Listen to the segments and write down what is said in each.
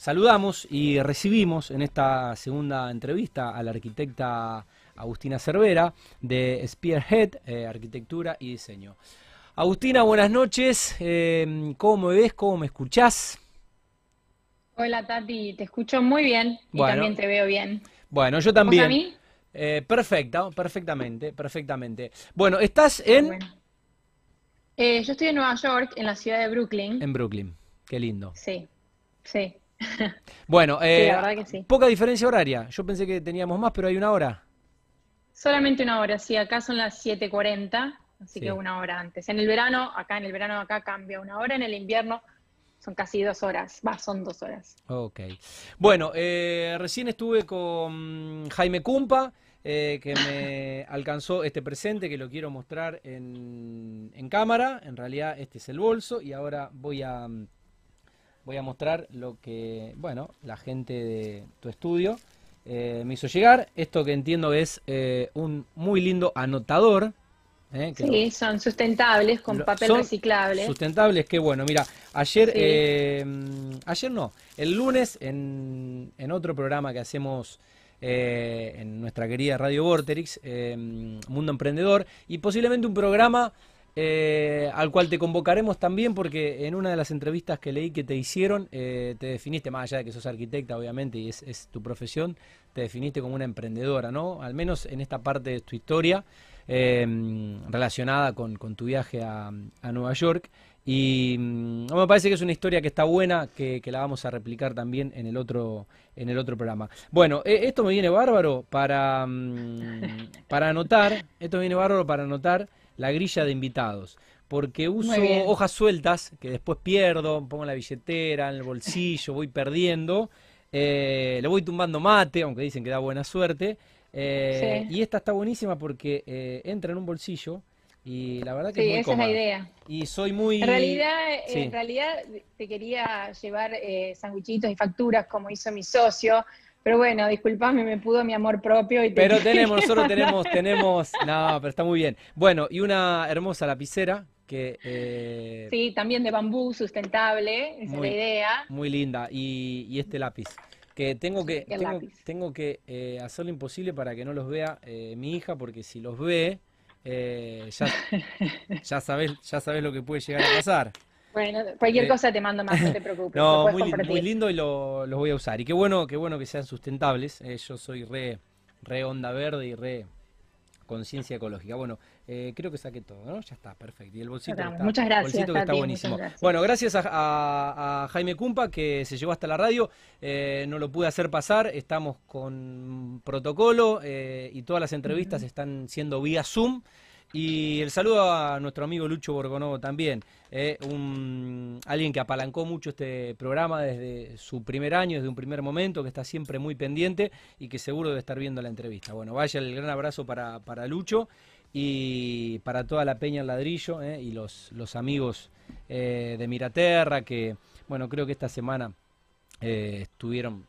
saludamos y recibimos en esta segunda entrevista a la arquitecta Agustina Cervera de Spearhead, eh, Arquitectura y Diseño. Agustina, buenas noches. Eh, ¿Cómo me ves? ¿Cómo me escuchás? Hola Tati, te escucho muy bien y también te veo bien. Bueno, yo también. ¿Vos a mí? Eh, perfecta, perfectamente, perfectamente. Bueno, ¿estás en...? Eh, yo estoy en Nueva York, en la ciudad de Brooklyn. En Brooklyn, qué lindo. Sí, sí. Bueno, eh, poca diferencia horaria. Yo pensé que teníamos más, pero hay una hora. Solamente una hora, sí. Acá son las 7.40, así que una hora antes. En el verano, acá en el verano acá cambia una hora, en el invierno son casi dos horas, va, son dos horas. Ok. Bueno, eh, recién estuve con Jaime Cumpa, eh, que me alcanzó este presente que lo quiero mostrar en, en, cámara. En realidad este es el bolso y ahora voy a, voy a mostrar lo que, bueno, la gente de tu estudio eh, me hizo llegar. Esto que entiendo es un muy lindo anotador ¿eh? sí, son sustentables, con papel reciclable. Sustentables, qué bueno. Mira, ayer, eh, ayer no, el lunes en, en otro programa que hacemos eh, en nuestra querida Radio Vorterix, Mundo Emprendedor, y posiblemente un programa al cual te convocaremos también porque en una de las entrevistas que leí que te hicieron, te definiste, más allá de que sos arquitecta obviamente y es, tu profesión, te definiste como una emprendedora, ¿no? Al menos en esta parte de tu historia. Em, relacionada con, tu viaje a, Nueva York. Y mm, me parece que es una historia que está buena, que, la vamos a replicar también en el otro, en el otro programa. Bueno, e, esto me viene bárbaro para, mm, para anotar, esto me viene bárbaro para anotar la grilla de invitados. Porque uso hojas sueltas que después pierdo, pongo en la billetera, en el bolsillo, voy perdiendo. Eh, le voy tumbando mate, aunque dicen que da buena suerte. Eh, y esta está buenísima porque eh, entra en un bolsillo y la verdad que sí, es esa es la idea. Y soy muy... En realidad, en realidad te quería llevar eh, y facturas como hizo mi socio, pero bueno, disculpame, me pudo mi amor propio. Y pero tenemos, nosotros tenemos, tenemos... No, pero está muy bien. Bueno, y una hermosa lapicera que... Eh, sí, también de bambú, sustentable, esa es la idea. Muy linda. Y, y este lápiz que tengo que tengo, que eh, hacer lo imposible para que no los vea eh, mi hija porque si los ve eh, ya, ya sabes ya sabes lo que puede llegar a pasar bueno cualquier cosa te mando más no te preocupes no muy, lindo y lo, los voy a usar y qué bueno qué bueno que sean sustentables yo soy re re onda verde y re conciencia ecológica. Bueno, eh, creo que saqué todo, ¿no? Ya está, perfecto. Y el bolsito, está, muchas gracias, bolsito que está buenísimo. Bueno, gracias a, Jaime Cumpa que se llevó hasta la radio. Eh, no lo pude hacer pasar, estamos con protocolo eh, y todas las entrevistas están siendo vía Zoom. Y el saludo a nuestro amigo Lucho Borgonovo también, eh, un, alguien que apalancó mucho este programa desde su primer año, desde un primer momento, que está siempre muy pendiente y que seguro debe estar viendo la entrevista. Bueno, vaya el gran abrazo para, para Lucho y para toda la Peña Ladrillo eh, y los, los amigos eh, de Miraterra que, bueno, creo que esta semana estuvieron,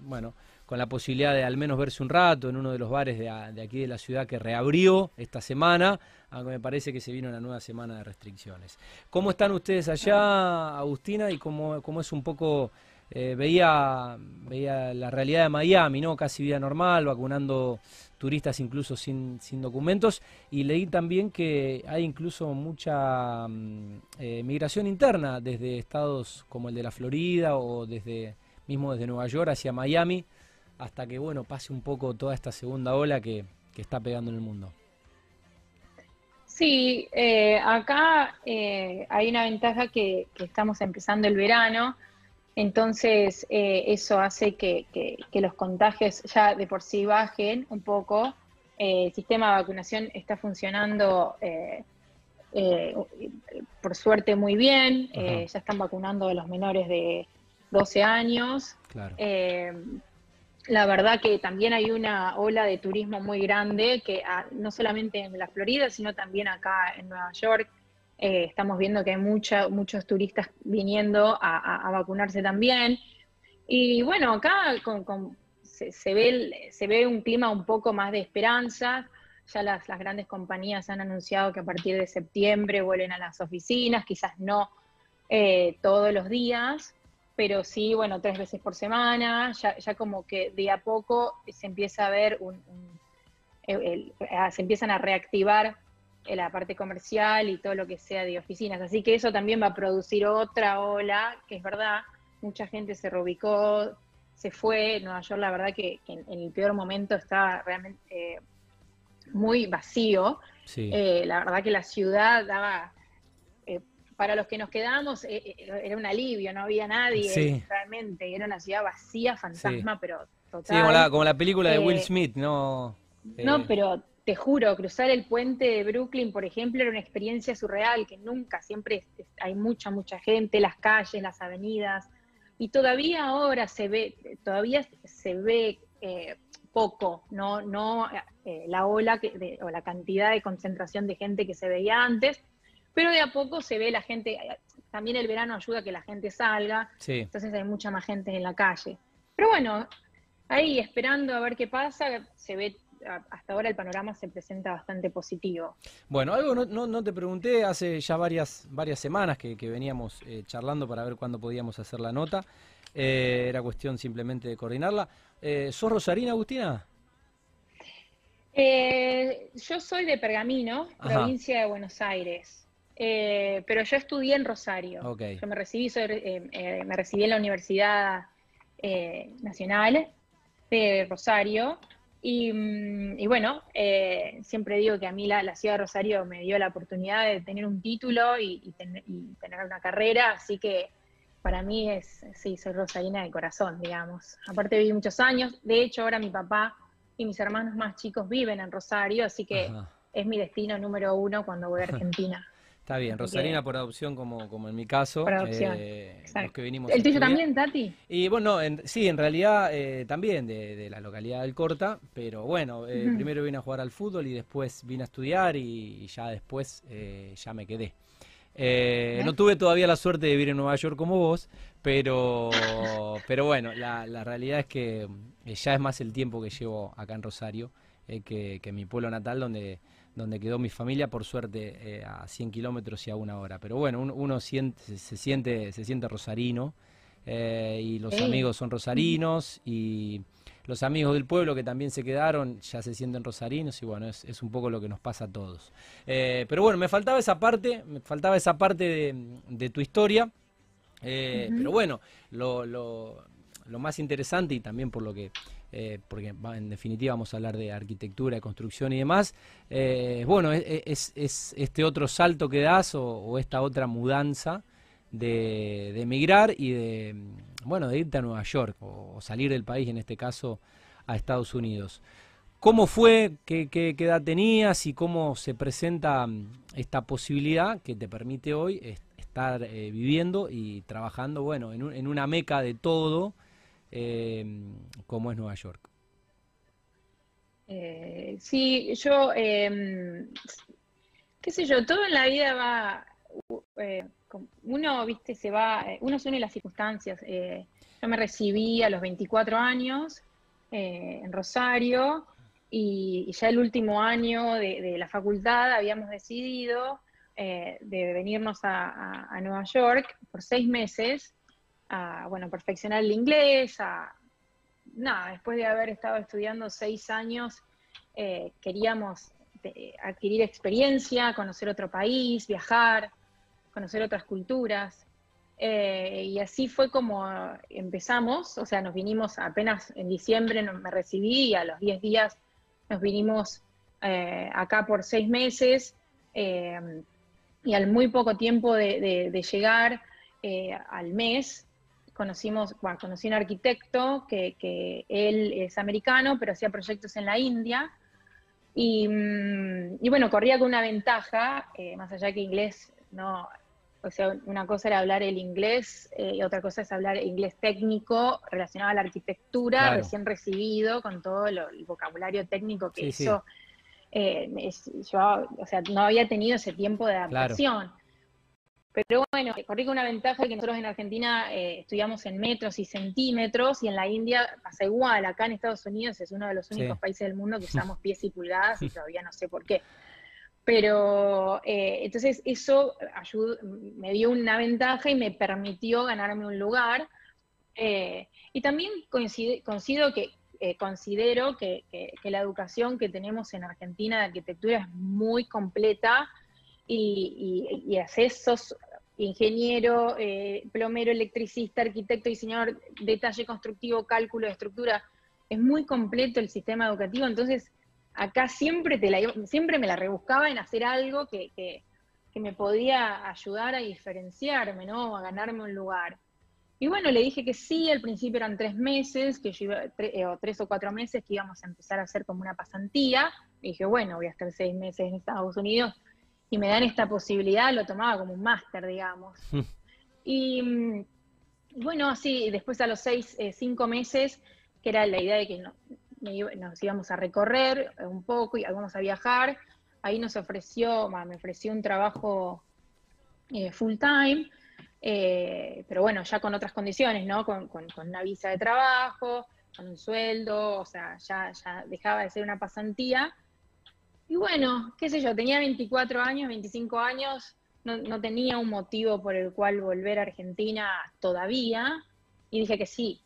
bueno, con la posibilidad de al menos verse un rato en uno de los bares de, aquí de la ciudad que reabrió esta semana, aunque me parece que se vino una nueva semana de restricciones. ¿Cómo están ustedes allá, Agustina? Y cómo, cómo es un poco, eh, veía, veía la realidad de Miami, ¿no? Casi vida normal, vacunando turistas incluso sin, sin documentos, y leí también que hay incluso mucha mm, eh, migración interna desde estados como el de la Florida o desde mismo desde Nueva York hacia Miami hasta que bueno pase un poco toda esta segunda ola que, está pegando en el mundo. Sí, eh, acá eh, hay una ventaja que, estamos empezando el verano, entonces eh, eso hace que, los contagios ya de por sí bajen un poco. el sistema de vacunación está funcionando por suerte muy bien, ya están vacunando a los menores de 12 años. Claro la verdad que también hay una ola de turismo muy grande, que ah, no solamente en la Florida, sino también acá en Nueva York. Eh, estamos viendo que hay muchos turistas viniendo a, vacunarse también. Y bueno, acá se, ve, se ve un clima un poco más de esperanza. Ya las, grandes compañías han anunciado que a partir de septiembre vuelven a las oficinas, quizás no eh, todos los días, pero sí, bueno, tres veces por semana, ya, ya como que de a poco se empieza a ver un, se empiezan a reactivar la parte comercial y todo lo que sea de oficinas. Así que eso también va a producir otra ola, que es verdad, mucha gente se reubicó, se fue. Nueva York, la verdad que, en, el peor momento estaba realmente eh, muy vacío. Eh, la verdad que la ciudad daba, eh, para los que nos quedamos, era un alivio, no había nadie realmente. Era una ciudad vacía, fantasma, pero total. Sí, como la, como la película de Will Smith, ¿no? No, pero te juro, cruzar el puente de Brooklyn, por ejemplo, era una experiencia surreal, que nunca, siempre hay mucha, mucha gente, las calles, las avenidas, y todavía ahora se ve, todavía se ve eh, poco, no, no eh, la ola que, o la cantidad de concentración de gente que se veía antes, pero de a poco se ve la gente, también el verano ayuda a que la gente salga, entonces hay mucha más gente en la calle. Pero bueno, ahí esperando a ver qué pasa, se ve hasta ahora el panorama se presenta bastante positivo. Bueno, algo no, no, te pregunté, hace ya varias, varias semanas que, veníamos eh, charlando para ver cuándo podíamos hacer la nota. Eh, era cuestión simplemente de coordinarla. Eh, ¿Sos rosarina, Agustina? yo soy de Pergamino, provincia de Buenos Aires. Pero yo estudié en Rosario. Yo me recibí, me recibí en la Universidad Nacional de Rosario Mm, y, bueno, eh, siempre digo que a mí la, ciudad de Rosario me dio la oportunidad de tener un título y, tener una carrera, así que para mí es, sí, soy rosarina de corazón, digamos. Aparte viví muchos años, de hecho ahora mi papá y mis hermanos más chicos viven en Rosario, así que es mi destino número uno cuando voy a Argentina. Está bien, Rosarina por adopción como, como en mi caso. Por adopción, eh, ¿El tuyo también, Tati? Y bueno, sí, en realidad eh, también de, la localidad del Corta, pero bueno, eh, primero vine a jugar al fútbol y después vine a estudiar y, ya después ya me quedé. no tuve todavía la suerte de vivir en Nueva York como vos, pero, pero bueno, la, la realidad es que ya es más el tiempo que llevo acá en Rosario que, que mi pueblo natal donde donde quedó mi familia, por suerte eh, a 100 kilómetros y a una hora. Pero bueno, uno, siente, se, siente, se siente rosarino eh, y los amigos son rosarinos y los amigos del pueblo que también se quedaron ya se sienten rosarinos y bueno, es, un poco lo que nos pasa a todos. Eh, pero bueno, me faltaba esa parte, me faltaba esa parte de, tu historia. Pero bueno, lo, lo, lo más interesante y también por lo que eh, porque en definitiva vamos a hablar de arquitectura, de construcción y demás, eh, bueno, es, este otro salto que das o, esta otra mudanza de, emigrar y de, bueno, de irte a Nueva York o, salir del país, en este caso a Estados Unidos. ¿Cómo fue? ¿Qué, edad tenías? ¿Y cómo se presenta mm, esta posibilidad que te permite hoy estar eh, viviendo y trabajando, bueno, en, en una meca de todo eh, como es Nueva York. Eh, sí, yo, em, qué sé yo, todo en la vida va, eh, uno, viste, se va, uno se une las circunstancias. yo me recibí a los 24 años en Rosario y, ya el último año de, la facultad habíamos decidido de venirnos a Nueva York por seis meses a bueno, perfeccionar el inglés, a nada, después de haber estado estudiando seis años, eh, queríamos eh, adquirir experiencia, conocer otro país, viajar, conocer otras culturas. Eh, y así fue como empezamos, o sea, nos vinimos apenas en diciembre, me recibí y a los 10 días nos vinimos acá por seis meses y al muy poco tiempo de llegar, al mes, conocimos, bueno, conocí un arquitecto que, él es americano, pero hacía proyectos en la India. Y, mm, bueno, corría con una ventaja, eh, más allá que inglés, no, o sea, una cosa era hablar el inglés eh, y otra cosa es hablar inglés técnico relacionado a la arquitectura, recién recibido, con todo el vocabulario técnico que eso, eh, yo, o sea, no había tenido ese tiempo de adaptación. Pero bueno, corrí con una ventaja que nosotros en Argentina eh, estudiamos en metros y centímetros y en la India pasa igual. Acá en Estados Unidos es uno de los únicos países del mundo que usamos pies y pulgadas y todavía no sé por qué. Pero eh, entonces eso me dio una ventaja y me permitió ganarme un lugar y también coincido que, considero que, la educación que tenemos en Argentina de arquitectura es muy completa y, y, accesos ingeniero, eh, plomero, electricista, arquitecto, diseñador, detalle constructivo, cálculo de estructura. Es muy completo el sistema educativo, entonces acá siempre, te la, siempre me la rebuscaba en hacer algo que, que, me podía ayudar a diferenciarme, ¿no? A ganarme un lugar. Y bueno, le dije que sí, al principio eran tres meses, que yo iba, eh, o tres o cuatro meses que íbamos a empezar a hacer como una pasantía. Y dije, bueno, voy a estar seis meses en Estados Unidos, y me dan esta posibilidad, lo tomaba como un máster, digamos. y mm, bueno, así, después a los seis, eh, cinco meses, que era la idea de que nos íbamos a recorrer un poco y íbamos a viajar, ahí nos ofreció, me ofreció un trabajo eh, full time, eh, pero bueno, ya con otras condiciones, ¿no? Con, con, una visa de trabajo, con un sueldo, o sea, ya, ya dejaba de ser una pasantía y bueno, qué sé yo, tenía 24 años, 25 años, no, tenía un motivo por el cual volver a Argentina todavía, y dije que sí.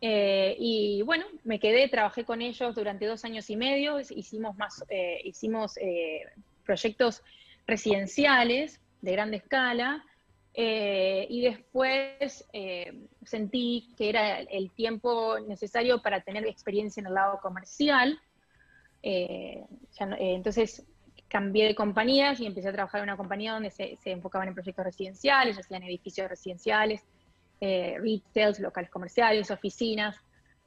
Eh, y bueno, me quedé, trabajé con ellos durante dos años y medio, hicimos, más, eh, hicimos eh, proyectos residenciales de grande escala, y después sentí que era el tiempo necesario para tener experiencia en el lado comercial, eh, eh, entonces cambié de compañías y empecé a trabajar en una compañía donde se, enfocaban en proyectos residenciales, hacían edificios residenciales, eh, retails, locales comerciales, oficinas.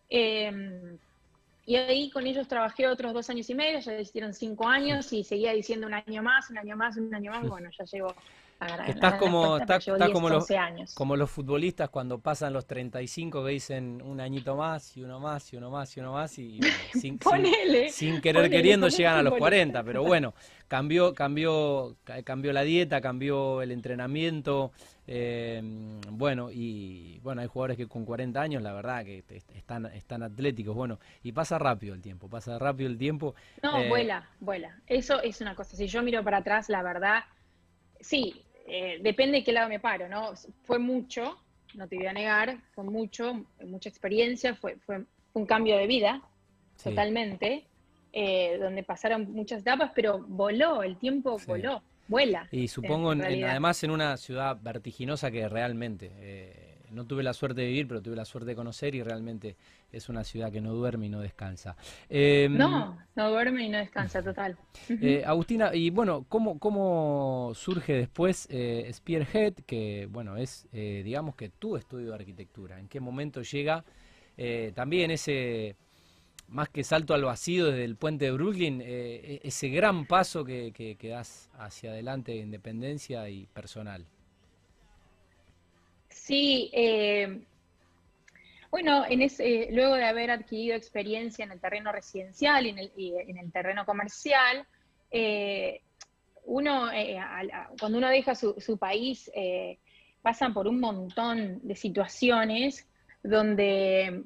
y ahí con ellos trabajé otros dos años y medio, ya hicieron cinco años y seguía diciendo un año más, un año más, un año más. Bueno, ya llevo Estás como, estás, como, los, como los futbolistas cuando pasan los 35 que dicen un añito más y uno más y uno más y uno más y, sin, sin, querer queriendo llegan a los 40, pero bueno, cambió, cambió, cambió la dieta, cambió el entrenamiento, eh, bueno, y bueno, hay jugadores que con 40 años, la verdad, que están, están atléticos, bueno, y pasa rápido el tiempo, pasa rápido el tiempo. No, eh, vuela, vuela. Eso es una cosa. Si yo miro para atrás, la verdad, sí, eh, depende de qué lado me paro, ¿no? Fue mucho, no te voy a negar, fue mucho, mucha experiencia, fue, fue un cambio de vida, totalmente, eh, donde pasaron muchas etapas, pero voló, el tiempo voló, vuela. Y supongo, además, en una ciudad vertiginosa que realmente... Eh, no tuve la suerte de vivir, pero tuve la suerte de conocer y realmente es una ciudad que no duerme y no descansa. Em, no, no duerme y no descansa, total. Eh, Agustina, y bueno, ¿cómo, cómo surge después eh, Spearhead, que bueno, es, eh, digamos que tu estudio de arquitectura? ¿En qué momento llega también ese más que salto al vacío desde el puente de Brooklyn, e-, ese gran paso que, que, das hacia adelante de independencia y personal. Sí, eh, bueno, en ese, luego de haber adquirido experiencia en el terreno residencial y en el, terreno comercial, eh, uno, eh, cuando uno deja su, país, pasan por un montón de situaciones donde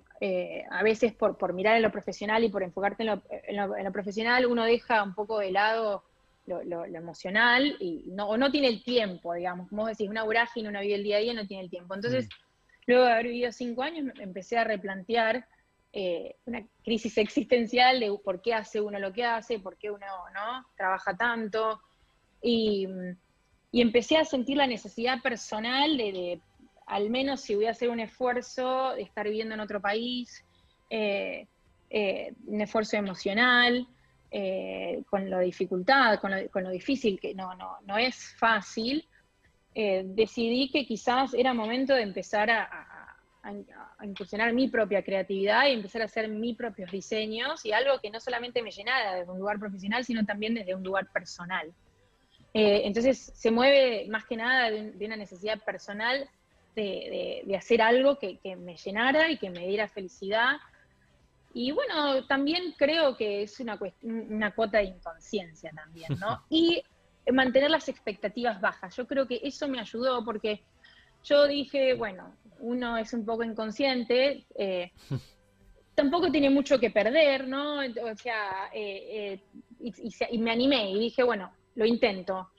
a veces por, mirar en lo profesional y por enfocarte en lo, profesional, uno deja un poco de lado lo, emocional y no, o no tiene el tiempo, digamos, como decís, una vorágine, una vida el día a día, no tiene el tiempo. Entonces, mm. luego de haber vivido cinco años, empecé a replantear eh, una crisis existencial de por qué hace uno lo que hace, por qué uno no trabaja tanto. Y, empecé a sentir la necesidad personal de, al menos si voy a hacer un esfuerzo, de estar viviendo en otro país, eh, eh, un esfuerzo emocional, eh, con la dificultad, con lo, difícil, que no, no, no es fácil, eh, decidí que quizás era momento de empezar a, a, incursionar mi propia creatividad y empezar a hacer mis propios diseños y algo que no solamente me llenara desde un lugar profesional, sino también desde un lugar personal. Eh, entonces se mueve más que nada de, una necesidad personal de, de, hacer algo que, que, me llenara y que me diera felicidad y bueno, también creo que es una, una cuota de inconsciencia también, ¿no? Y mantener las expectativas bajas. Yo creo que eso me ayudó porque yo dije, bueno, uno es un poco inconsciente, eh, tampoco tiene mucho que perder, ¿no? O sea, eh, eh, y, me animé y dije, bueno, lo intento.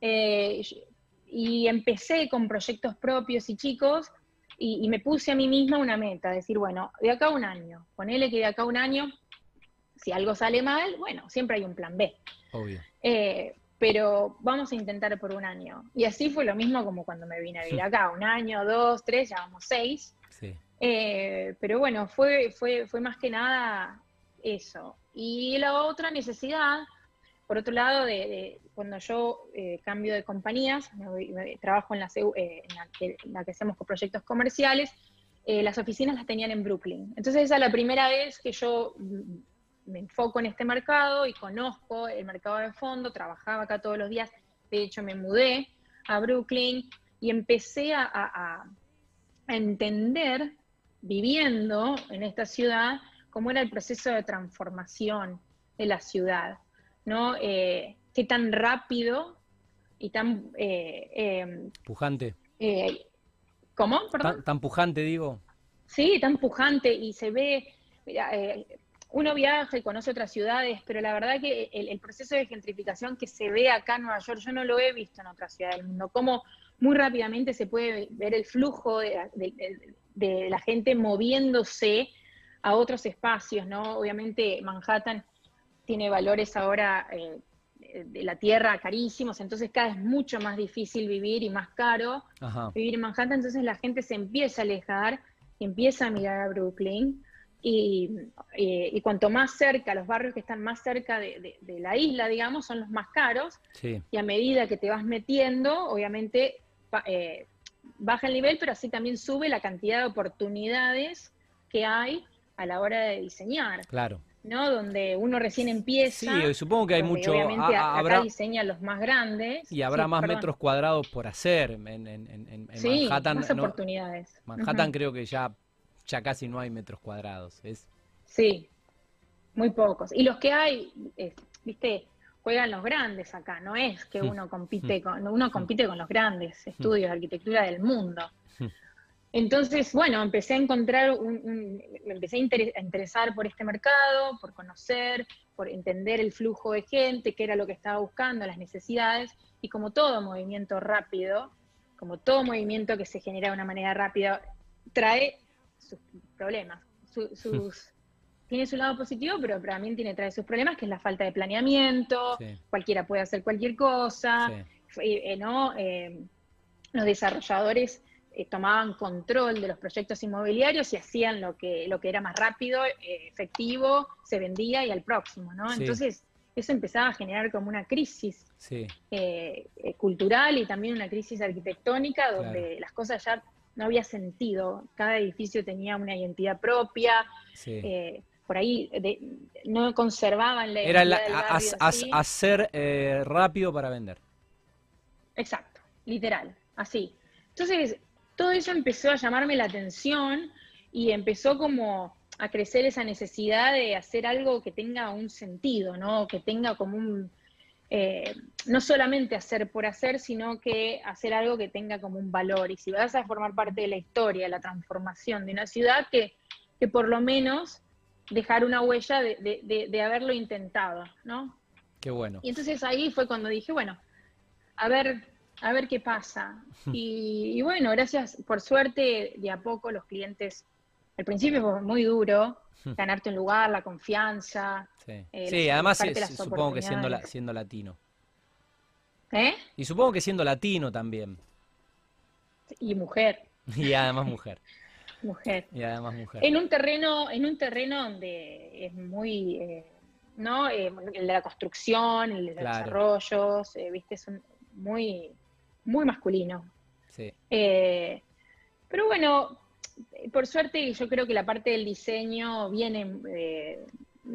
y empecé con proyectos propios y chicos y, me puse a mí misma una meta, decir, bueno, de acá a un año, ponele que de acá a un año, si algo sale mal, bueno, siempre hay un plan B. Obvio. Eh, pero vamos a intentar por un año. Y así fue lo mismo como cuando me vine a vivir acá, un año, dos, tres, ya vamos seis. Eh, pero bueno, fue, fue, fue más que nada eso. Y la otra necesidad, por otro lado, de, cuando yo eh, cambio de compañías, trabajo en la, eh, en, la que, hacemos proyectos comerciales, las oficinas las tenían en Brooklyn. Entonces esa es la primera vez que yo me enfoco en este mercado y conozco el mercado de fondo, trabajaba acá todos los días, de hecho me mudé a Brooklyn y empecé a, entender, viviendo en esta ciudad, cómo era el proceso de transformación de la ciudad, ¿no? Eh, qué tan rápido y tan... Eh, em, pujante. Eh, ¿Cómo? Tan, pujante, digo. Sí, tan pujante y se ve, mira, uno viaja y conoce otras ciudades, pero la verdad que el, proceso de gentrificación que se ve acá en Nueva York, yo no lo he visto en otras ciudades del mundo, cómo muy rápidamente se puede ver el flujo de, la gente moviéndose a otros espacios, ¿no? Obviamente Manhattan tiene valores ahora eh, de la tierra carísimos, entonces cada vez es mucho más difícil vivir y más caro vivir en Manhattan, entonces la gente se empieza a alejar, empieza a mirar a Brooklyn, y, cuanto más cerca, los barrios que están más cerca de, la isla, digamos, son los más caros. Y a medida que te vas metiendo, obviamente eh, baja el nivel, pero así también sube la cantidad de oportunidades que hay a la hora de diseñar. Claro. ¿No? Donde uno recién empieza. Sí, supongo que hay mucho. Obviamente habrá, diseñan los más grandes. Y habrá más metros cuadrados por hacer en, en, sí, Más oportunidades. Manhattan creo que ya ya casi no hay metros cuadrados. Es... Sí, muy pocos. Y los que hay, viste, juegan los grandes acá, no es que uno compite con, uno compite con los grandes estudios de arquitectura del mundo. Entonces, bueno, empecé a encontrar, un, me empecé a, interesar por este mercado, por conocer, por entender el flujo de gente, qué era lo que estaba buscando, las necesidades, y como todo movimiento rápido, como todo movimiento que se genera de una manera rápida, trae sus problemas. sus, tiene su lado positivo, pero también tiene trae sus problemas, que es la falta de planeamiento, cualquiera puede hacer cualquier cosa, eh, ¿no? Eh, los desarrolladores eh, tomaban control de los proyectos inmobiliarios y hacían lo que, lo que era más rápido, efectivo, se vendía y al próximo, ¿no? Entonces, eso empezaba a generar como una crisis cultural y también una crisis arquitectónica, donde las cosas ya no había sentido. Cada edificio tenía una identidad propia. Eh, por ahí no conservaban la Era hacer eh, rápido para vender. Exacto, literal, así. Entonces, todo eso empezó a llamarme la atención y empezó como a crecer esa necesidad de hacer algo que tenga un sentido, ¿no? Que tenga como un, eh, no solamente hacer por hacer, sino que hacer algo que tenga como un valor. Y si vas a formar parte de la historia, la transformación de una ciudad, que, que por lo menos dejar una huella de, haberlo intentado, ¿no? Qué bueno. Y entonces ahí fue cuando dije, bueno, a ver, a ver qué pasa. Y, bueno, gracias, por suerte, de a poco los clientes, al principio fue muy duro, ganarte un lugar, la confianza, Sí, eh, además supongo que siendo, siendo latino. ¿Eh? Y supongo que siendo latino también. Y mujer. Y además mujer. mujer. Y además mujer. En un terreno, en un terreno donde es muy, eh, ¿no? Eh, el de la construcción, el de los desarrollos, viste, son muy, muy masculino. Sí. pero bueno, por suerte yo creo que la parte del diseño viene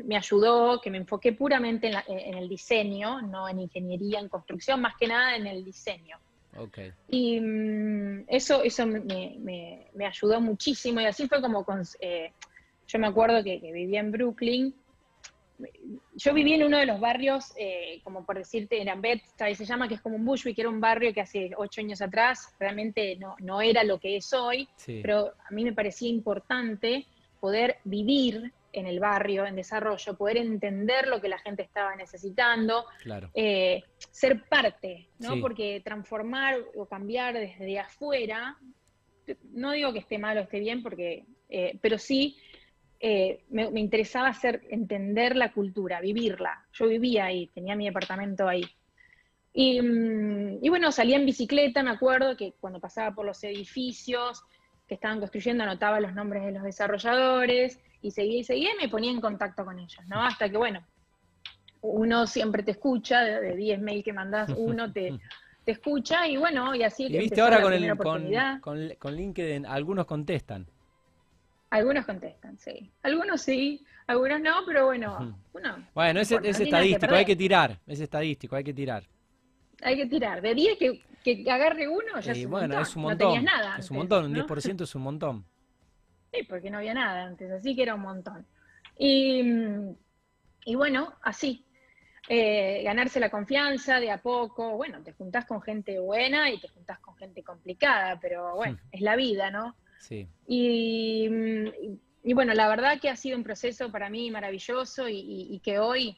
me ayudó, que me enfoqué puramente en, el diseño, no en ingeniería, en construcción, más que nada en el diseño. Okay. Y mm, eso, eso me, ayudó muchísimo y así fue como, con, eh, yo me acuerdo que, vivía en Brooklyn, yo viví en uno de los barrios, eh, como por decirte, en Ambet, se llama, que es como un Bushwick, que era un barrio que hace ocho años atrás realmente no, no era lo que es hoy, pero a mí me parecía importante poder vivir en el barrio, en desarrollo, poder entender lo que la gente estaba necesitando, eh, ser parte, ¿no? Porque transformar o cambiar desde afuera no digo que esté mal o esté bien, porque, eh, pero sí eh, me, interesaba hacer, entender la cultura, vivirla. Yo vivía ahí, tenía mi departamento ahí. Y, mm, y, bueno, salía en bicicleta, me acuerdo que cuando pasaba por los edificios que estaban construyendo, anotaba los nombres de los desarrolladores y seguía y seguía y me ponía en contacto con ellos, ¿no? Hasta que, bueno, uno siempre te escucha, de 10 mails que mandás, uno te, te escucha y bueno, y así... Y viste ahora con, el, con, con, LinkedIn, algunos contestan. Algunos contestan, sí. Algunos sí, algunos no, pero bueno, uno... Bueno, es, estadístico, hay que tirar, es estadístico, hay que tirar. Hay que tirar. De 10 que, que agarre uno, ya es un bueno, montón. es un montón. No tenías nada es un montón, un 10% es un montón. Sí, porque no había nada antes, así que era un montón. Y, y bueno, así, eh, ganarse la confianza de a poco. Bueno, te juntás con gente buena y te juntás con gente complicada, pero bueno, es la vida, ¿no? Sí. Y, y, bueno, la verdad que ha sido un proceso para mí maravilloso y, que hoy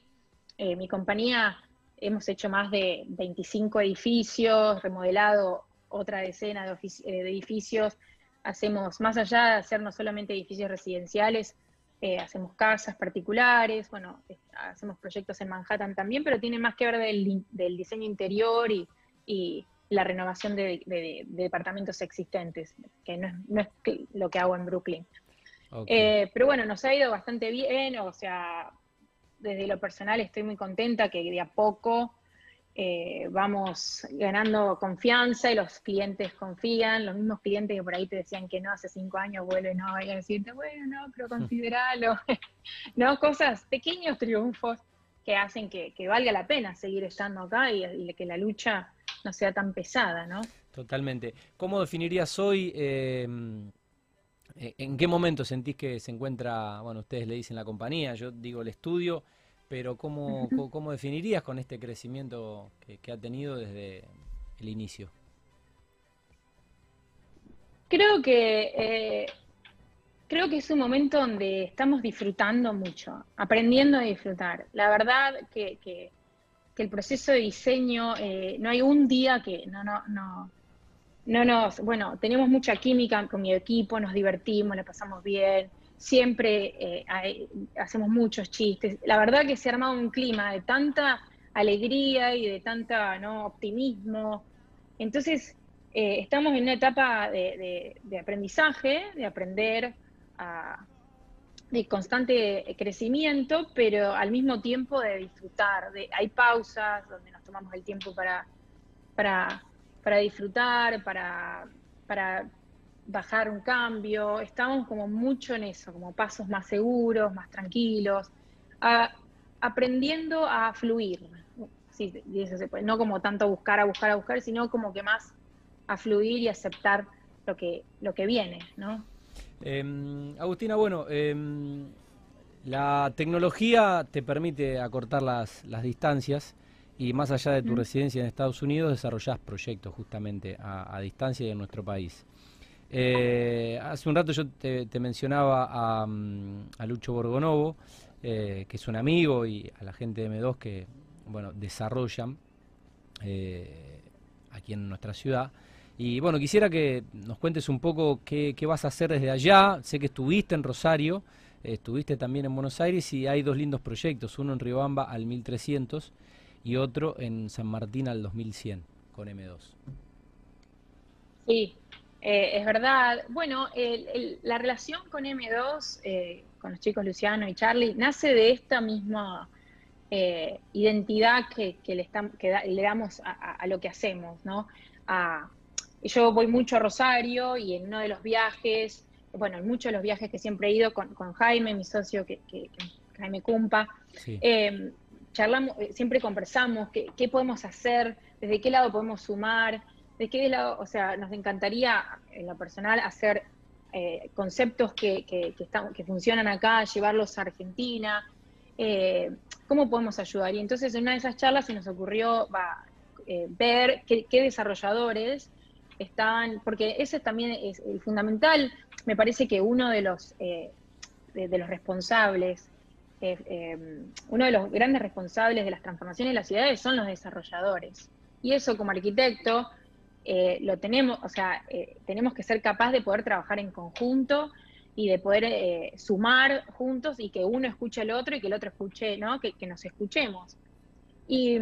eh, mi compañía hemos hecho más de 25 edificios, remodelado otra decena de, eh, de edificios. Hacemos, más allá de hacer no solamente edificios residenciales, eh, hacemos casas particulares, bueno, hacemos proyectos en Manhattan también, pero tiene más que ver del, diseño interior y, la renovación de, departamentos existentes, que no es, lo que hago en Brooklyn. Eh, pero bueno, nos ha ido bastante bien, o sea, desde lo personal estoy muy contenta que de a poco eh, vamos ganando confianza y los clientes confían, los mismos clientes que por ahí te decían que no hace cinco años vuelven a decirte, bueno, no, pero consideralo, ¿no? Cosas, pequeños triunfos que hacen que, valga la pena seguir estando acá y, que la lucha no sea tan pesada, ¿no? Totalmente. ¿Cómo definirías hoy, eh, en qué momento sentís que se encuentra, bueno, ustedes le dicen la compañía, yo digo el estudio, pero ¿cómo, cómo definirías con este crecimiento que, ha tenido desde el inicio? Creo que eh, creo que es un momento donde estamos disfrutando mucho, aprendiendo a disfrutar. La verdad que, que, el proceso de diseño, eh, no hay un día que no, no, no, no nos, bueno, tenemos mucha química con mi equipo, nos divertimos, le pasamos bien, siempre eh, hacemos muchos chistes. La verdad que se ha armado un clima de tanta alegría y de tanta ¿no? optimismo. Entonces, eh, estamos en una etapa de, aprendizaje, de aprender de constante crecimiento, pero al mismo tiempo de disfrutar. De, hay pausas donde nos tomamos el tiempo para, para, para disfrutar, para, para bajar un cambio, estamos como mucho en eso, como pasos más seguros, más tranquilos, aprendiendo a fluir, sí, eso se puede, no como tanto buscar a buscar a buscar, sino como que más a fluir y aceptar lo que, lo que viene, ¿no? Em, Agustina, bueno, em, la tecnología te permite acortar las, las distancias y más allá de tu residencia en Estados Unidos desarrollás proyectos justamente a, a distancia y en nuestro país. Eh, hace un rato yo te, mencionaba mm, a, Lucho Borgonovo, eh, que es un amigo, y a la gente de M2 que bueno, desarrollan eh, aquí en nuestra ciudad. Y bueno, quisiera que nos cuentes un poco qué, vas a hacer desde allá. Sé que estuviste en Rosario, estuviste también en Buenos Aires y hay dos lindos proyectos, uno en Riobamba al 1300 y otro en San Martín al 2100 con M2. Sí, eh, es verdad. Bueno, la relación con M2, eh, con los chicos Luciano y Charlie, nace de esta misma eh, identidad que, le, le, damos a, lo que hacemos, ¿no? Yo voy mucho a Rosario y en uno de los viajes, bueno, en muchos de los viajes que siempre he ido con, Jaime, mi socio, que, Jaime Cumpa, charlamos, siempre conversamos qué, qué podemos hacer, desde qué lado podemos sumar, de qué lado, o sea, nos encantaría en lo personal hacer eh, conceptos que, que, que, funcionan acá, llevarlos a Argentina, eh, cómo podemos ayudar. Y entonces en una de esas charlas se nos ocurrió eh, ver qué, desarrolladores están, porque ese también es el fundamental, me parece que uno de los, de, los responsables, uno de los grandes responsables de las transformaciones de las ciudades son los desarrolladores. Y eso como arquitecto eh, lo tenemos, o sea, eh, tenemos que ser capaces de poder trabajar en conjunto y de poder eh, sumar juntos y que uno escuche al otro y que el otro escuche, ¿no? Que, nos escuchemos. Y,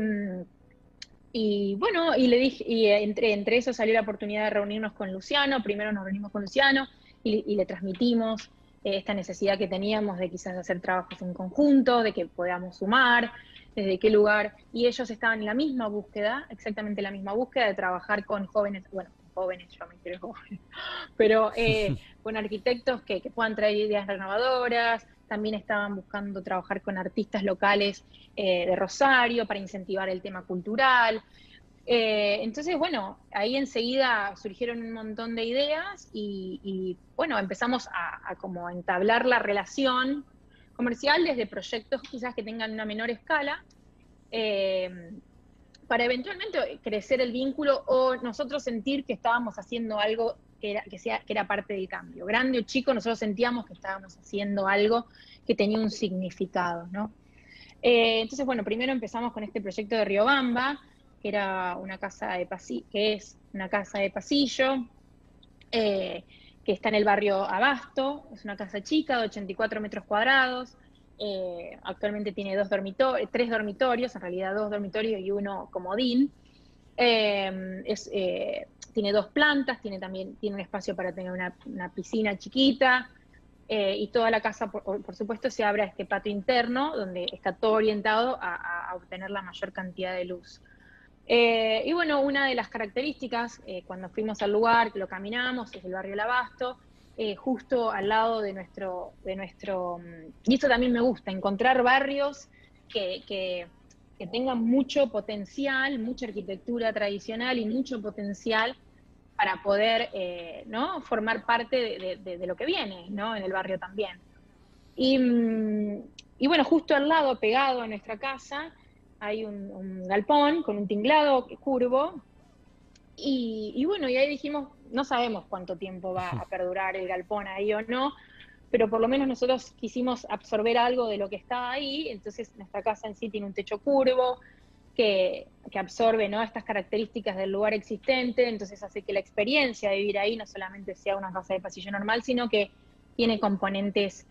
y, bueno, y le dije, y entre, entre eso salió la oportunidad de reunirnos con Luciano, primero nos reunimos con Luciano y, le transmitimos esta necesidad que teníamos de quizás hacer trabajos en conjunto, de que podamos sumar, desde qué lugar, y ellos estaban en la misma búsqueda, exactamente la misma búsqueda de trabajar con jóvenes, bueno, jóvenes, yo me quiero joven, pero eh, con arquitectos que, puedan traer ideas renovadoras, también estaban buscando trabajar con artistas locales eh, de Rosario para incentivar el tema cultural. Eh, entonces, bueno, ahí enseguida surgieron un montón de ideas y, bueno, empezamos a, a, como entablar la relación comercial desde proyectos quizás que tengan una menor escala, eh, para eventualmente crecer el vínculo o nosotros sentir que estábamos haciendo algo que era, que, era parte del cambio. Grande o chico, nosotros sentíamos que estábamos haciendo algo que tenía un significado, ¿no? Eh, entonces, bueno, primero empezamos con este proyecto de Riobamba, que era una casa de pasillo, que es una casa de pasillo, eh, que está en el barrio Abasto, es una casa chica de 84 metros cuadrados, eh, actualmente tiene dos dormitorios, tres dormitorios, en realidad dos dormitorios y uno comodín. Eh, eh, tiene dos plantas, tiene también tiene un espacio para tener una, piscina chiquita y toda la casa, por, supuesto, se abre a este patio interno donde está todo orientado a obtener la mayor cantidad de luz. Eh, y bueno, una de las características, eh, cuando fuimos al lugar, que lo caminamos, es el barrio El Abasto, eh, justo al lado de nuestro, de nuestro, mm, y esto también me gusta, encontrar barrios que, que, tengan mucho potencial, mucha arquitectura tradicional y mucho potencial para poder ¿no? formar parte de, lo que viene ¿no? en el barrio también. Y, mm, y bueno, justo al lado, pegado a nuestra casa, hay un, galpón con un tinglado curvo. Y, bueno, y ahí dijimos, no sabemos cuánto tiempo va a perdurar el galpón ahí o no, pero por lo menos nosotros quisimos absorber algo de lo que está ahí, entonces nuestra casa en sí tiene un techo curvo que, absorbe ¿no? estas características del lugar existente, entonces hace que la experiencia de vivir ahí no solamente sea una casa de pasillo normal, sino que tiene componentes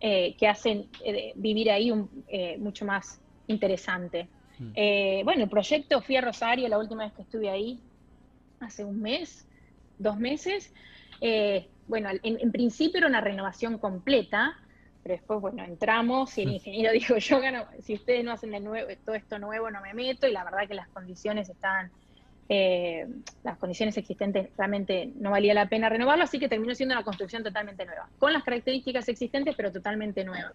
eh, que hacen eh, vivir ahí eh, mucho más interesante. Mm. Eh, bueno, el proyecto fui a Rosario la última vez que estuve ahí, hace un mes, dos meses. Eh, bueno, en, principio era una renovación completa, pero después, bueno, entramos y el mm. ingeniero dijo, yo gano, si ustedes no hacen de nuevo, todo esto nuevo, no me meto, y la verdad que las condiciones estaban, eh, las condiciones existentes realmente no valía la pena renovarlo, así que terminó siendo una construcción totalmente nueva, con las características existentes, pero totalmente nueva.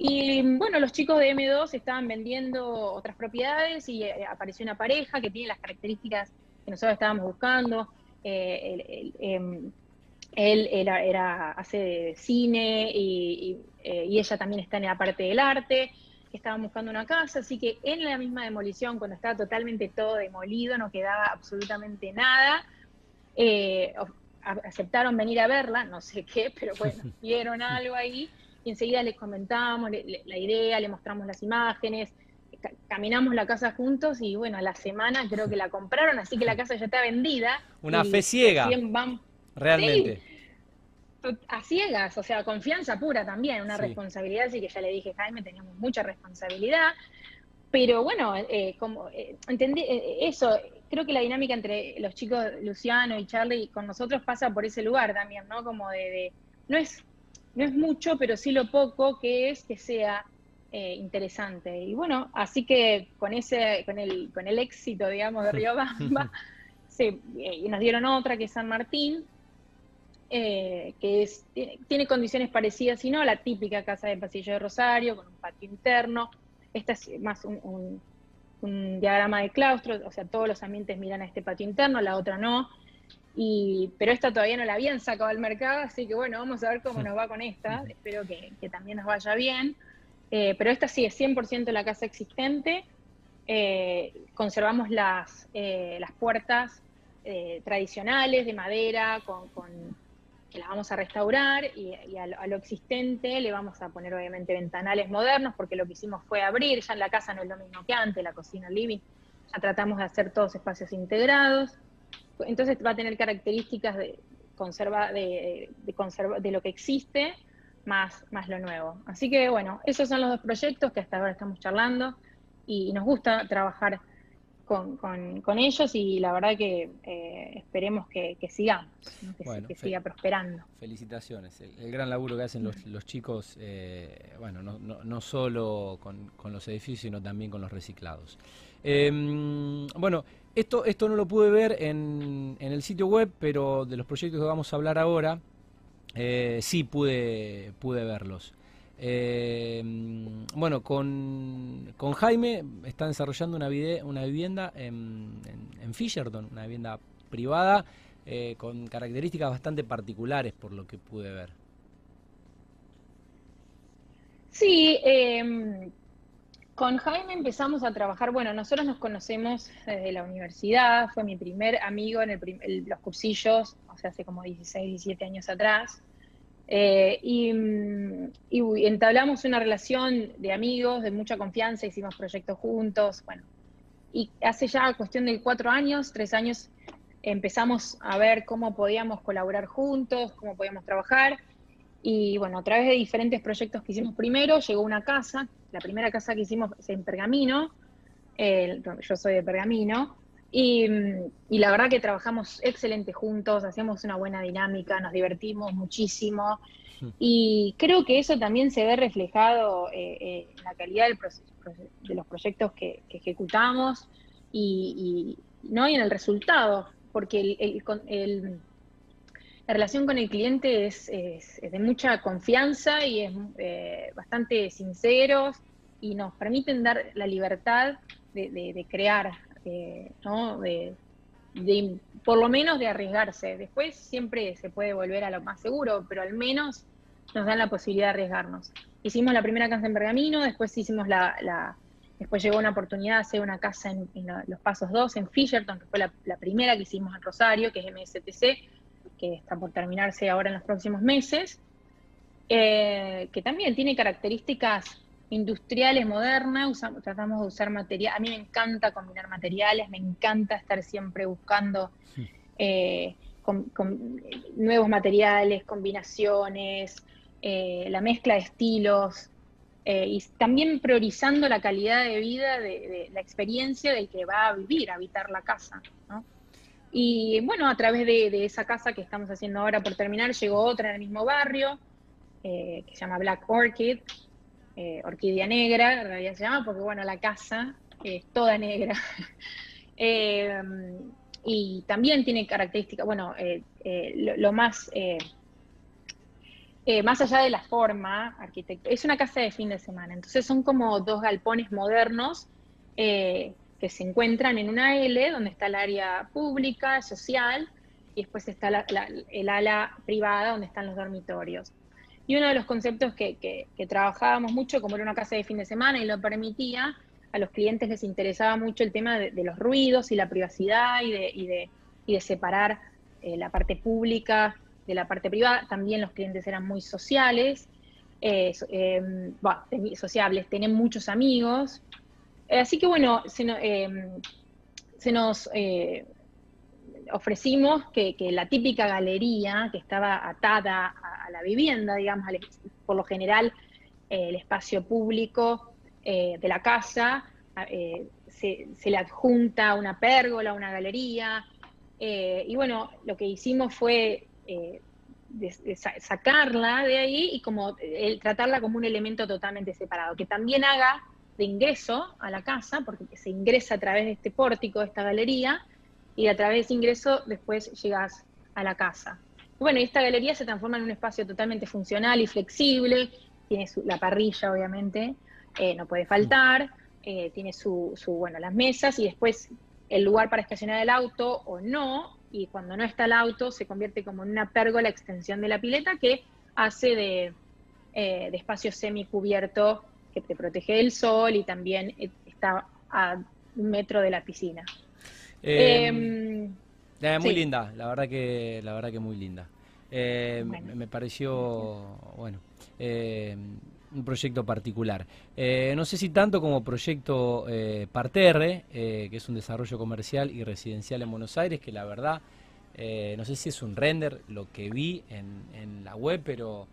Y bueno, los chicos de M2 estaban vendiendo otras propiedades y eh, apareció una pareja que tiene las características que nosotros estábamos buscando. Eh, em, él, era, hace cine y, eh, y, ella también está en la parte del arte. Estaban buscando una casa, así que en la misma demolición, cuando estaba totalmente todo demolido, no quedaba absolutamente nada. aceptaron venir a verla, no sé qué, pero bueno, vieron algo ahí y enseguida les comentamos la idea, le mostramos las imágenes, caminamos la casa juntos y bueno, a la semana creo que la compraron, así que la casa ya está vendida. Una fe ciega. realmente. a ciegas, o sea, confianza pura también, una responsabilidad, así que ya le dije, Jaime, teníamos mucha responsabilidad. Pero bueno, eh, como eh, entendí eh, eso, creo que la dinámica entre los chicos Luciano y Charlie con nosotros pasa por ese lugar también, ¿no? Como de no es no es mucho, pero sí lo poco que es que sea eh, interesante. Y bueno, así que con ese, con el, con el éxito, digamos, de Riobamba, sí, eh, y nos dieron otra que es San Martín, eh, que es, tiene, condiciones parecidas, sino la típica casa de pasillo de Rosario, con un patio interno. Esta es más un, un diagrama de claustro, o sea, todos los ambientes miran a este patio interno, la otra no pero esta todavía no la habían sacado al mercado, así que bueno, vamos a ver cómo nos va con esta. Espero que, también nos vaya bien. Eh, pero esta sí es 100% la casa existente. Eh, conservamos las, eh, las puertas tradicionales de madera que las vamos a restaurar y, lo, a, lo, existente le vamos a poner obviamente ventanales modernos porque lo que hicimos fue abrir, ya en la casa no es lo mismo que antes, la cocina, el living, ya tratamos de hacer todos espacios integrados. entonces va a tener características de, conserva, de, de, de lo que existe más, más lo nuevo. Así que bueno, esos son los dos proyectos que hasta ahora estamos charlando y nos gusta trabajar con, con, ellos y la verdad que eh, esperemos que, que sigamos, que, siga prosperando. Felicitaciones, el, gran laburo que hacen los, los chicos, eh, bueno, no, no, no solo con, con, los edificios, sino también con los reciclados. Em, bueno, esto, esto no lo pude ver en, en el sitio web, pero de los proyectos que vamos a hablar ahora, eh, sí pude, pude verlos. Eh, bueno, con, con, Jaime están desarrollando una, una vivienda en, en, Fisherton, una vivienda privada eh, con características bastante particulares por lo que pude ver. Sí, em, con Jaime empezamos a trabajar, bueno, nosotros nos conocemos desde la universidad, fue mi primer amigo en el, los cursillos, o sea, hace como 16, 17 años atrás. Eh, y, entablamos una relación de amigos, de mucha confianza, hicimos proyectos juntos, bueno. Y hace ya cuestión de cuatro años, tres años, empezamos a ver cómo podíamos colaborar juntos, cómo podíamos trabajar. Y bueno, a través de diferentes proyectos que hicimos primero, llegó una casa, la primera casa que hicimos es en Pergamino, yo soy de Pergamino, y, la verdad que trabajamos excelente juntos, hacemos una buena dinámica, nos divertimos muchísimo. Y creo que eso también se ve reflejado eh, eh, en la calidad de los proyectos que, ejecutamos y, ¿no? y en el resultado, porque el, la relación con el cliente es, de mucha confianza y es eh, bastante sinceros y nos permiten dar la libertad de crear ¿no? De, por lo menos de arriesgarse. Después siempre se puede volver a lo más seguro, pero al menos nos dan la posibilidad de arriesgarnos. Hicimos la primera casa en Bergamino, después hicimos la, después llegó una oportunidad de hacer una casa en, Los Pasos 2, en Fisherton, que fue la, primera que hicimos en Rosario, que es MSTC, que está por terminarse ahora en los próximos meses, eh, que también tiene características industriales moderna, usamos, tratamos de usar material. A mí me encanta combinar materiales, me encanta estar siempre buscando eh, nuevos materiales, combinaciones, eh, la mezcla de estilos eh, y también priorizando la calidad de vida, de, la experiencia del que va a vivir, a habitar la casa. Y bueno, a través de, esa casa que estamos haciendo ahora por terminar, llegó otra en el mismo barrio, que se llama Black Orchid, eh, orquídea negra, en realidad se llama, porque bueno, la casa es toda negra. Eh, y también tiene características, bueno, eh, lo, más, más allá de la forma arquitectónica, es una casa de fin de semana, entonces son como dos galpones modernos que se encuentran en una L, donde está el área pública, social, y después está el ala privada, donde están los dormitorios. Y uno de los conceptos que, trabajábamos mucho, como era una casa de fin de semana y lo permitía, a los clientes les interesaba mucho el tema de, los ruidos y la privacidad y de, separar eh, la parte pública de la parte privada. También los clientes eran muy sociales, eh, em, sociables, tienen muchos amigos. Eh, así que bueno, se, em, se nos ofrecimos que, la típica galería que estaba atada a, la vivienda, digamos, por lo general eh, el espacio público eh, de la casa, eh, se, le adjunta una pérgola, una galería, y bueno, lo que hicimos fue sacarla de ahí y como tratarla como un elemento totalmente separado, que también haga de ingreso a la casa, porque se ingresa a través de este pórtico, de esta galería, y a través de ingreso después llegas a la casa. Bueno, y esta galería se transforma en un espacio totalmente funcional y flexible, tiene la parrilla obviamente, eh, no puede faltar, eh, tiene su, bueno, las mesas y después el lugar para estacionar el auto o no, y cuando no está el auto se convierte como en una pérgola extensión de la pileta que hace de, eh, de espacio semicubierto que te protege del sol y también está a un metro de la piscina. Em, eh, muy linda, la verdad que, la verdad que muy linda. Eh, me, pareció, bueno, eh, un proyecto particular. no sé si tanto como proyecto Parterre, que es un desarrollo comercial y residencial en Buenos Aires, que la verdad Eh, no sé si es un render lo que vi en, la web, pero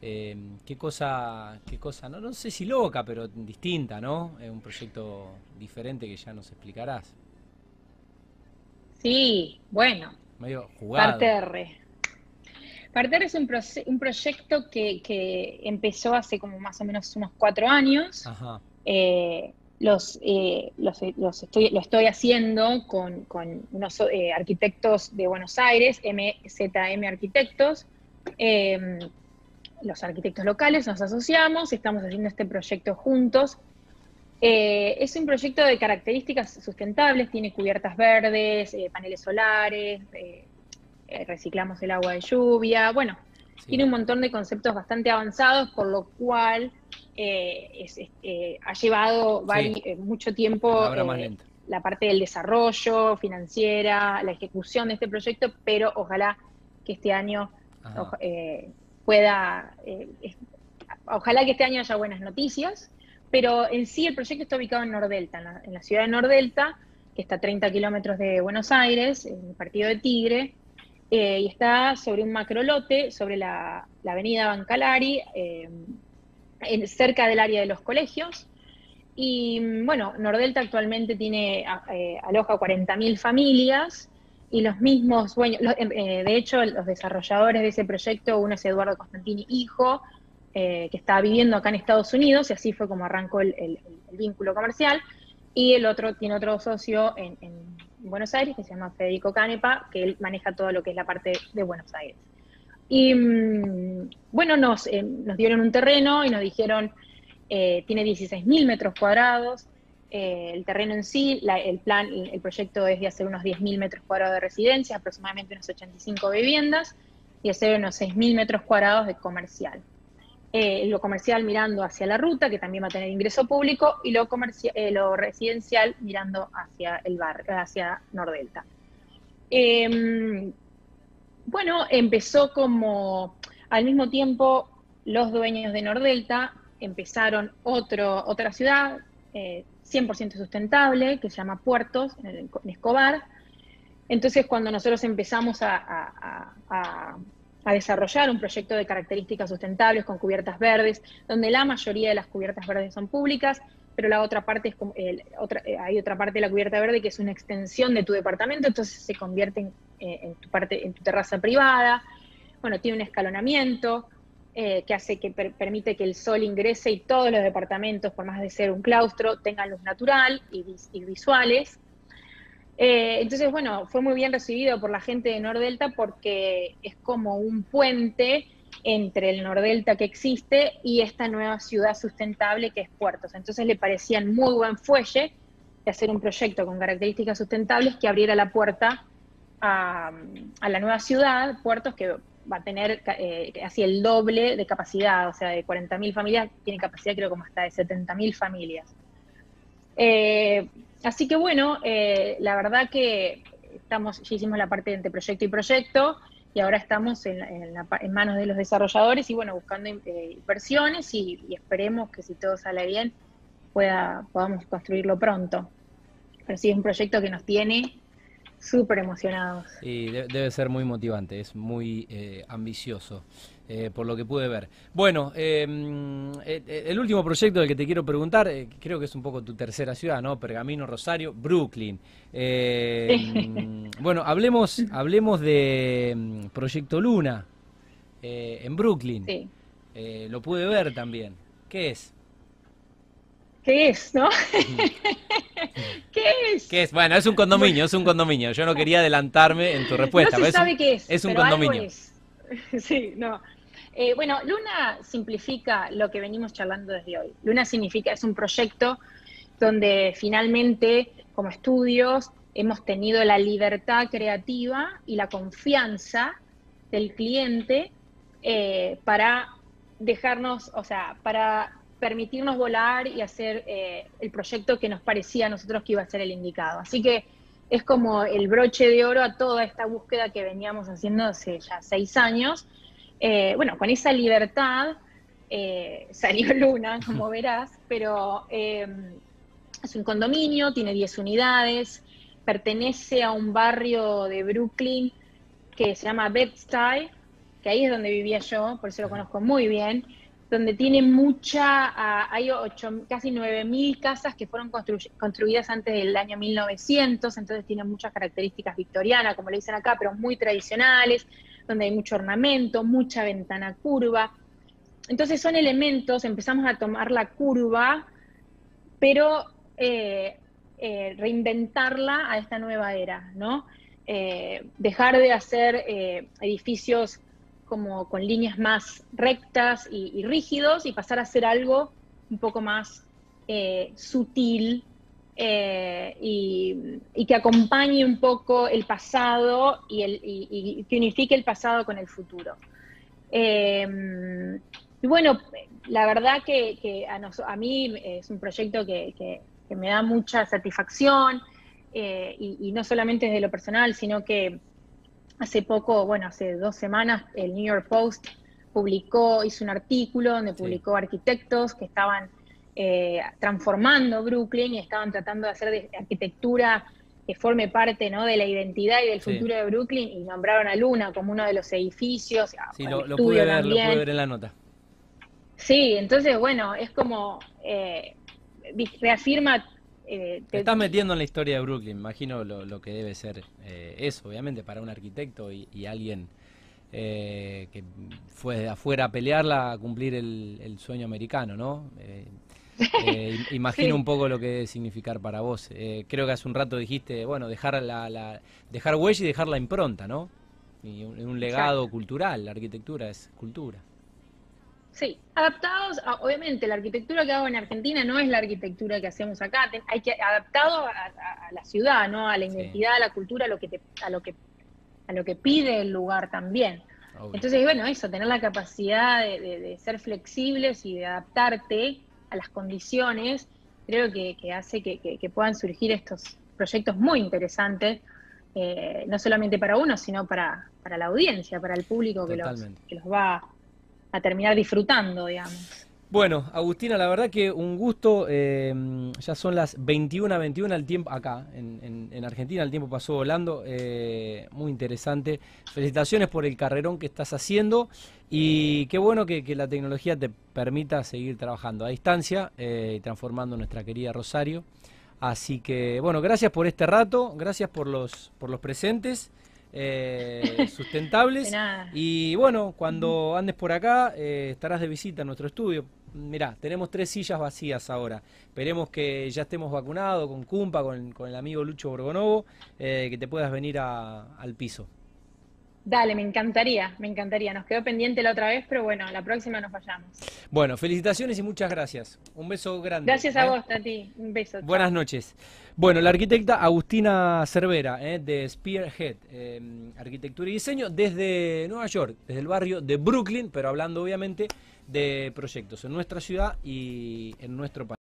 eh, qué cosa, qué cosa, no, no sé si loca, pero distinta, ¿no? Es un proyecto diferente que ya nos explicarás. Sí, bueno. Medio jugado. Parterre. Parterre es un, un proyecto que, empezó hace como más o menos unos cuatro años. Ajá. Eh, los, eh, los, los estoy, lo estoy haciendo con, con unos eh, arquitectos de Buenos Aires, MZM Arquitectos. Em, los arquitectos locales nos asociamos, estamos haciendo este proyecto juntos. Eh, es un proyecto de características sustentables, tiene cubiertas verdes, paneles solares, reciclamos el agua de lluvia, bueno, tiene un montón de conceptos bastante avanzados, por lo cual eh, eh, ha llevado eh, mucho tiempo la parte del desarrollo financiera, la ejecución de este proyecto, pero ojalá que este año pueda, ojalá que este año haya buenas noticias, pero en sí el proyecto está ubicado en Nordelta, en la, ciudad de Nordelta, que está a 30 kilómetros de Buenos Aires, en el partido de Tigre, y está sobre un macrolote, sobre la, avenida Bancalari, cerca del área de los colegios. Y bueno, Nordelta actualmente tiene, eh, aloja 40.000 familias y los mismos dueños, eh, de hecho los desarrolladores de ese proyecto, uno es Eduardo Constantini, hijo, eh, que está viviendo acá en Estados Unidos y así fue como arrancó el, vínculo comercial, y el otro tiene otro socio en, Buenos Aires que se llama Federico Canepa, que él maneja todo lo que es la parte de Buenos Aires. Y mm, bueno, nos, eh, nos dieron un terreno y nos dijeron, eh, tiene 16.000 metros cuadrados, eh, el terreno en sí, el plan, el proyecto es de hacer unos 10.000 metros cuadrados de residencia, aproximadamente unas 85 viviendas, y hacer unos 6.000 metros cuadrados de comercial. Lo comercial mirando hacia la ruta, que también va a tener ingreso público, y lo, lo residencial mirando hacia el barrio, hacia Nordelta. Em, bueno, empezó como al mismo tiempo los dueños de Nordelta empezaron otro, otra ciudad 100% eh, sustentable que se llama Puertos, en, Escobar. Entonces, cuando nosotros empezamos a, desarrollar un proyecto de características sustentables con cubiertas verdes, donde la mayoría de las cubiertas verdes son públicas, pero la otra parte es como, otra, eh, hay otra parte de la cubierta verde que es una extensión de tu departamento, entonces se convierte en, eh, tu parte, en tu terraza privada. Bueno, tiene un escalonamiento eh, que hace que permite que el sol ingrese y todos los departamentos, por más de ser un claustro, tengan luz natural y, visuales. Entonces, bueno, fue muy bien recibido por la gente de Nordelta porque es como un puente entre el Nordelta que existe y esta nueva ciudad sustentable que es Puertos. Entonces le parecían muy buen fuelle de hacer un proyecto con características sustentables que abriera la puerta a, la nueva ciudad, Puertos, que va a tener eh, así el doble de capacidad, o sea, de 40.000 familias, tiene capacidad creo como hasta de 70.000 familias. Eh, así que bueno, eh, la verdad que estamos, ya hicimos la parte entre proyecto y proyecto, y ahora estamos en, manos de los desarrolladores y bueno, buscando eh, inversiones y, esperemos que si todo sale bien pueda, podamos construirlo pronto. Pero sí es un proyecto que nos tiene súper emocionados. Y debe ser muy motivante, es muy eh, ambicioso. Eh, por lo que pude ver. Bueno, em, eh, eh, el último proyecto del que te quiero preguntar, creo que es un poco tu tercera ciudad, ¿no? Pergamino, Rosario, Brooklyn. Bueno, hablemos, hablemos de em, Proyecto Luna en Brooklyn. Sí. lo pude ver también. ¿Qué es? ¿Qué es, no? ¿Qué es? ¿Qué es? Bueno, es un condominio, es un condominio. Yo no quería adelantarme en tu respuesta. No se sabe qué es. Es un condominio. Sí, no. Eh, bueno, Luna simplifica lo que venimos charlando desde hoy. Luna significa, es un proyecto donde finalmente, como estudios, hemos tenido la libertad creativa y la confianza del cliente eh, para dejarnos, o sea, para permitirnos volar y hacer eh, el proyecto que nos parecía a nosotros que iba a ser el indicado. Así que es como el broche de oro a toda esta búsqueda que veníamos haciendo hace ya seis años eh, bueno, con esa libertad eh, salió Luna, como verás, pero em, es un condominio, tiene 10 unidades, pertenece a un barrio de Brooklyn que se llama Bed-Stuy, que ahí es donde vivía yo, por eso lo conozco muy bien, donde tiene mucha, ah, hay ocho, casi 9.000 casas que fueron construidas antes del año 1900, entonces tiene muchas características victorianas, como le dicen acá, pero muy tradicionales, donde hay mucho ornamento, mucha ventana curva. Entonces son elementos, empezamos a tomar la curva, pero eh, eh, reinventarla a esta nueva era, ¿no? Eh, dejar de hacer edificios como con líneas más rectas y, rígidos y pasar a hacer algo un poco más sutil eh, y, que acompañe un poco el pasado y, el, que unifique el pasado con el futuro. Em, y bueno, la verdad que, a, mí es un proyecto que, me da mucha satisfacción eh, y, no solamente desde lo personal, sino que Hace poco, bueno, hace dos semanas, el New York Post publicó, hizo un artículo donde publicó arquitectos que estaban eh, transformando Brooklyn y estaban tratando de hacer de arquitectura que forme parte ¿no? de la identidad y del futuro de Brooklyn y nombraron a Luna como uno de los edificios. Sí, lo, pude ver, lo pude ver en la nota. Sí, entonces, bueno, es como eh, reafirma eh, te... estás metiendo en la historia de Brooklyn, imagino lo, que debe ser eh, eso, obviamente, para un arquitecto y, alguien eh, que fue de afuera a pelearla, a cumplir el, sueño americano, ¿no? imagino un poco lo que debe significar para vos. creo que hace un rato dijiste, bueno, dejar la, dejar huella y dejar la impronta, ¿no? Y un, legado cultural, la arquitectura es cultura. Sí, adaptados, obviamente la arquitectura que hago en Argentina no es la arquitectura que hacemos acá, hay que adaptado a, la ciudad, ¿no? A la identidad, a la cultura, a lo que a lo que a lo que pide el lugar también. Entonces, bueno, eso, tener la capacidad de, ser flexibles y de adaptarte a las condiciones, creo que, hace que, puedan surgir estos proyectos muy interesantes, eh, no solamente para uno, sino para, para la audiencia, para el público que los, que los va a terminar disfrutando, digamos. Bueno, Agustina, la verdad que un gusto. Eh, ya son las 21 21 el tiempo acá, en, Argentina, el tiempo pasó volando. Eh, muy interesante. Felicitaciones por el carrerón que estás haciendo y qué bueno que, la tecnología te permita seguir trabajando a distancia eh, y transformando nuestra querida Rosario. Así que, bueno, gracias por este rato, gracias por los, por los presentes eh, sustentables. y bueno, cuando andes por acá, eh, estarás de visita en nuestro estudio. Mirá, tenemos tres sillas vacías ahora. Esperemos que ya estemos vacunados con Cumpa, con, el amigo Lucho Borgonovo, eh, que te puedas venir al piso. Dale, me encantaría, me encantaría. Nos quedó pendiente la otra vez, pero bueno, la próxima nos vayamos. Bueno, felicitaciones y muchas gracias. Un beso grande. Gracias a ¿eh? vos, Tati. Un beso. Buenas noches. Bueno, la arquitecta Agustina Cervera, ¿eh? de Spearhead, eh, Arquitectura y Diseño, desde Nueva York, desde el barrio de Brooklyn, pero hablando obviamente de proyectos en nuestra ciudad y en nuestro país.